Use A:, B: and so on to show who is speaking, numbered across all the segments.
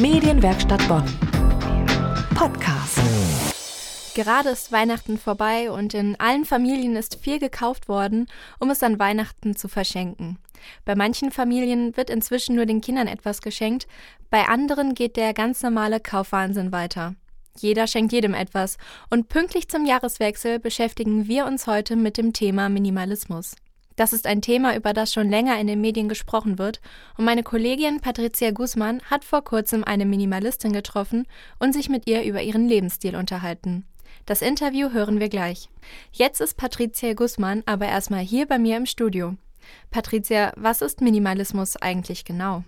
A: Medienwerkstatt Bonn. Podcast.
B: Gerade ist Weihnachten vorbei und in allen Familien ist viel gekauft worden, um es an Weihnachten zu verschenken. Bei manchen Familien wird inzwischen nur den Kindern etwas geschenkt, bei anderen geht der ganz normale Kaufwahnsinn weiter. Jeder schenkt jedem etwas und pünktlich zum Jahreswechsel beschäftigen wir uns heute mit dem Thema Minimalismus. Das ist ein Thema, über das schon länger in den Medien gesprochen wird, und meine Kollegin Patricia Guzman hat vor kurzem eine Minimalistin getroffen und sich mit ihr über ihren Lebensstil unterhalten. Das Interview hören wir gleich. Jetzt ist Patricia Guzman aber erstmal hier bei mir im Studio. Patricia, was ist Minimalismus eigentlich genau?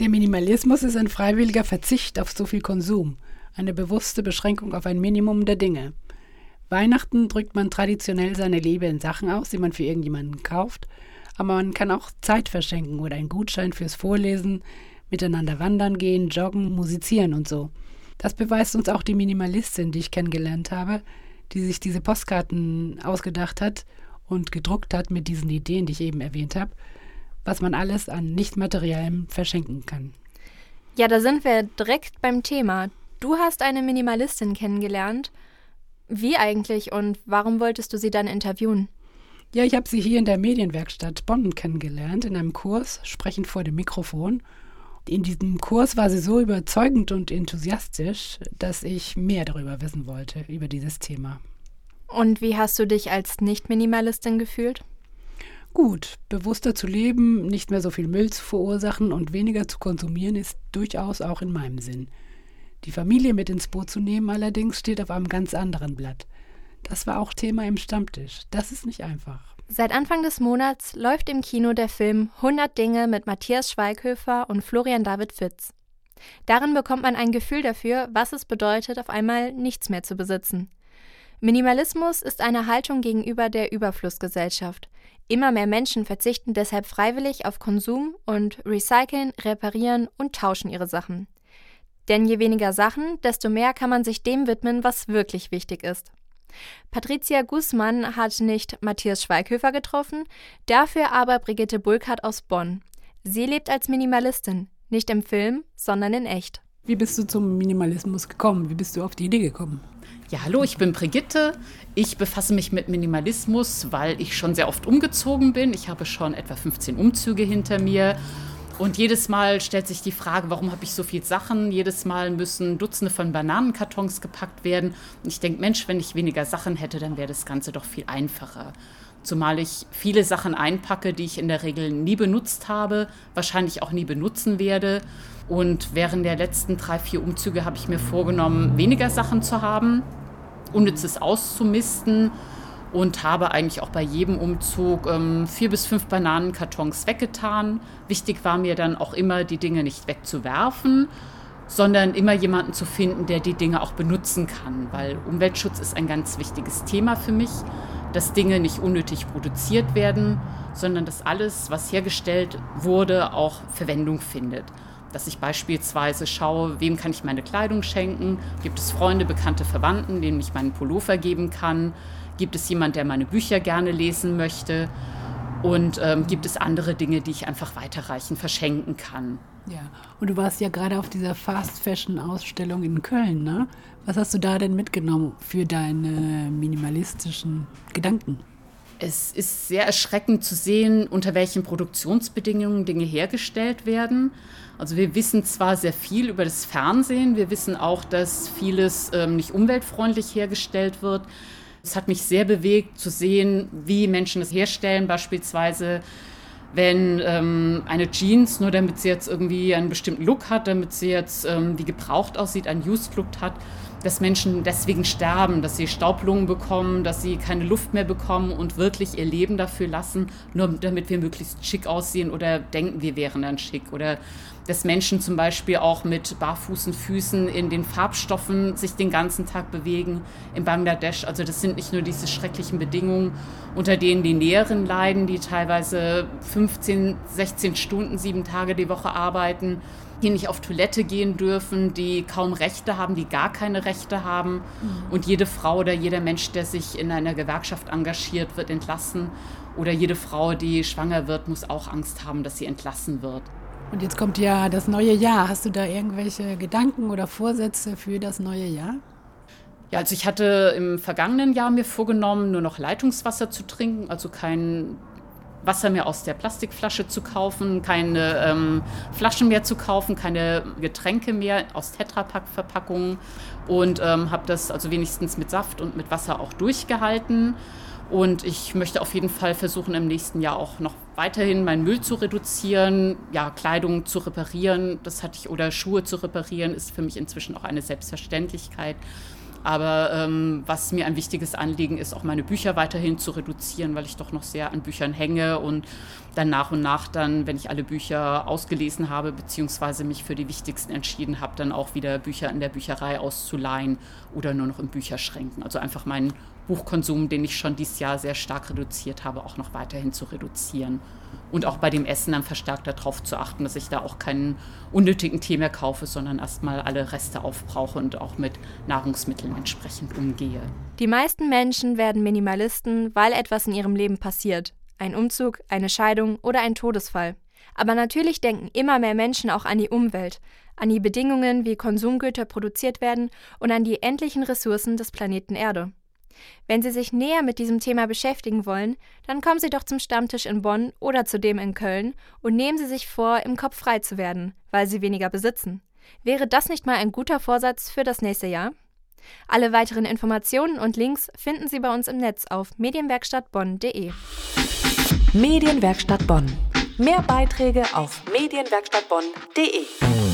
C: Der Minimalismus ist ein freiwilliger Verzicht auf so viel Konsum, eine bewusste Beschränkung auf ein Minimum der Dinge. Weihnachten drückt man traditionell seine Liebe in Sachen aus, die man für irgendjemanden kauft, aber man kann auch Zeit verschenken oder einen Gutschein fürs Vorlesen, miteinander wandern gehen, joggen, musizieren und so. Das beweist uns auch die Minimalistin, die ich kennengelernt habe, die sich diese Postkarten ausgedacht hat und gedruckt hat mit diesen Ideen, die ich eben erwähnt habe, was man alles an Nichtmateriellem verschenken kann.
B: Ja, da sind wir direkt beim Thema. Du hast eine Minimalistin kennengelernt wie eigentlich und warum wolltest du sie dann interviewen?
C: Ja, ich habe sie hier in der Medienwerkstatt Bonn kennengelernt, in einem Kurs, sprechend vor dem Mikrofon. In diesem Kurs war sie so überzeugend und enthusiastisch, dass ich mehr darüber wissen wollte, über dieses Thema.
B: Und wie hast du dich als Nicht-Minimalistin gefühlt?
C: Gut, bewusster zu leben, nicht mehr so viel Müll zu verursachen und weniger zu konsumieren, ist durchaus auch in meinem Sinn. Die Familie mit ins Boot zu nehmen allerdings steht auf einem ganz anderen Blatt. Das war auch Thema im Stammtisch. Das ist nicht einfach.
B: Seit Anfang des Monats läuft im Kino der Film 100 Dinge mit Matthias Schweighöfer und Florian David Fitz. Darin bekommt man ein Gefühl dafür, was es bedeutet, auf einmal nichts mehr zu besitzen. Minimalismus ist eine Haltung gegenüber der Überflussgesellschaft. Immer mehr Menschen verzichten deshalb freiwillig auf Konsum und recyceln, reparieren und tauschen ihre Sachen. Denn je weniger Sachen, desto mehr kann man sich dem widmen, was wirklich wichtig ist. Patricia Guzman hat nicht Matthias Schweighöfer getroffen, dafür aber Brigitte Bulkert aus Bonn. Sie lebt als Minimalistin, nicht im Film, sondern in echt.
C: Wie bist du zum Minimalismus gekommen? Wie bist du auf die Idee gekommen?
D: Ja, hallo, ich bin Brigitte. Ich befasse mich mit Minimalismus, weil ich schon sehr oft umgezogen bin. Ich habe schon etwa 15 Umzüge hinter mir und jedes Mal stellt sich die Frage, warum habe ich so viele Sachen? Jedes Mal müssen Dutzende von Bananenkartons gepackt werden. Und ich denke, Mensch, wenn ich weniger Sachen hätte, dann wäre das Ganze doch viel einfacher. Zumal ich viele Sachen einpacke, die ich in der Regel nie benutzt habe, wahrscheinlich auch nie benutzen werde. Und während der letzten drei, vier Umzüge habe ich mir vorgenommen, weniger Sachen zu haben, Unnützes auszumisten und habe eigentlich auch bei jedem Umzug ähm, vier bis fünf Bananenkartons weggetan. Wichtig war mir dann auch immer, die Dinge nicht wegzuwerfen, sondern immer jemanden zu finden, der die Dinge auch benutzen kann, weil Umweltschutz ist ein ganz wichtiges Thema für mich, dass Dinge nicht unnötig produziert werden, sondern dass alles, was hergestellt wurde, auch Verwendung findet. Dass ich beispielsweise schaue, wem kann ich meine Kleidung schenken, gibt es Freunde, bekannte Verwandten, denen ich meinen Pullover geben kann, Gibt es jemand, der meine Bücher gerne lesen möchte? Und ähm, gibt es andere Dinge, die ich einfach weiterreichen, verschenken kann?
C: Ja, und du warst ja gerade auf dieser Fast Fashion Ausstellung in Köln, ne? Was hast du da denn mitgenommen für deine minimalistischen Gedanken?
D: Es ist sehr erschreckend zu sehen, unter welchen Produktionsbedingungen Dinge hergestellt werden. Also wir wissen zwar sehr viel über das Fernsehen, wir wissen auch, dass vieles ähm, nicht umweltfreundlich hergestellt wird, es hat mich sehr bewegt zu sehen, wie Menschen es herstellen, beispielsweise wenn ähm, eine Jeans, nur damit sie jetzt irgendwie einen bestimmten Look hat, damit sie jetzt ähm, wie gebraucht aussieht, einen Used-Look hat, dass Menschen deswegen sterben, dass sie Staublungen bekommen, dass sie keine Luft mehr bekommen und wirklich ihr Leben dafür lassen, nur damit wir möglichst schick aussehen oder denken, wir wären dann schick. Oder dass Menschen zum Beispiel auch mit barfußen Füßen in den Farbstoffen sich den ganzen Tag bewegen in Bangladesch. Also das sind nicht nur diese schrecklichen Bedingungen, unter denen die Näheren leiden, die teilweise 15, 16 Stunden, sieben Tage die Woche arbeiten, die nicht auf Toilette gehen dürfen, die kaum Rechte haben, die gar keine Rechte haben. Mhm. Und jede Frau oder jeder Mensch, der sich in einer Gewerkschaft engagiert, wird entlassen. Oder jede Frau, die schwanger wird, muss auch Angst haben, dass sie entlassen wird.
C: Und jetzt kommt ja das neue Jahr. Hast du da irgendwelche Gedanken oder Vorsätze für das neue Jahr?
D: Ja, also ich hatte im vergangenen Jahr mir vorgenommen, nur noch Leitungswasser zu trinken, also kein Wasser mehr aus der Plastikflasche zu kaufen, keine ähm, Flaschen mehr zu kaufen, keine Getränke mehr aus Tetrapack-Verpackungen und ähm, habe das also wenigstens mit Saft und mit Wasser auch durchgehalten. Und ich möchte auf jeden Fall versuchen, im nächsten Jahr auch noch weiterhin meinen Müll zu reduzieren, ja, Kleidung zu reparieren, das hatte ich, oder Schuhe zu reparieren, ist für mich inzwischen auch eine Selbstverständlichkeit. Aber ähm, was mir ein wichtiges Anliegen ist, auch meine Bücher weiterhin zu reduzieren, weil ich doch noch sehr an Büchern hänge und dann nach und nach dann, wenn ich alle Bücher ausgelesen habe, beziehungsweise mich für die wichtigsten entschieden habe, dann auch wieder Bücher in der Bücherei auszuleihen oder nur noch in Bücherschränken. Also einfach meinen Buchkonsum, den ich schon dieses Jahr sehr stark reduziert habe, auch noch weiterhin zu reduzieren. Und auch bei dem Essen dann verstärkt darauf zu achten, dass ich da auch keinen unnötigen Tee mehr kaufe, sondern erstmal alle Reste aufbrauche und auch mit Nahrungsmitteln entsprechend umgehe.
B: Die meisten Menschen werden Minimalisten, weil etwas in ihrem Leben passiert. Ein Umzug, eine Scheidung oder ein Todesfall. Aber natürlich denken immer mehr Menschen auch an die Umwelt, an die Bedingungen, wie Konsumgüter produziert werden und an die endlichen Ressourcen des Planeten Erde. Wenn Sie sich näher mit diesem Thema beschäftigen wollen, dann kommen Sie doch zum Stammtisch in Bonn oder zu dem in Köln und nehmen Sie sich vor, im Kopf frei zu werden, weil Sie weniger besitzen. Wäre das nicht mal ein guter Vorsatz für das nächste Jahr? Alle weiteren Informationen und Links finden Sie bei uns im Netz auf medienwerkstattbonn.de.
A: Medienwerkstatt Bonn. Mehr Beiträge auf medienwerkstattbonn.de.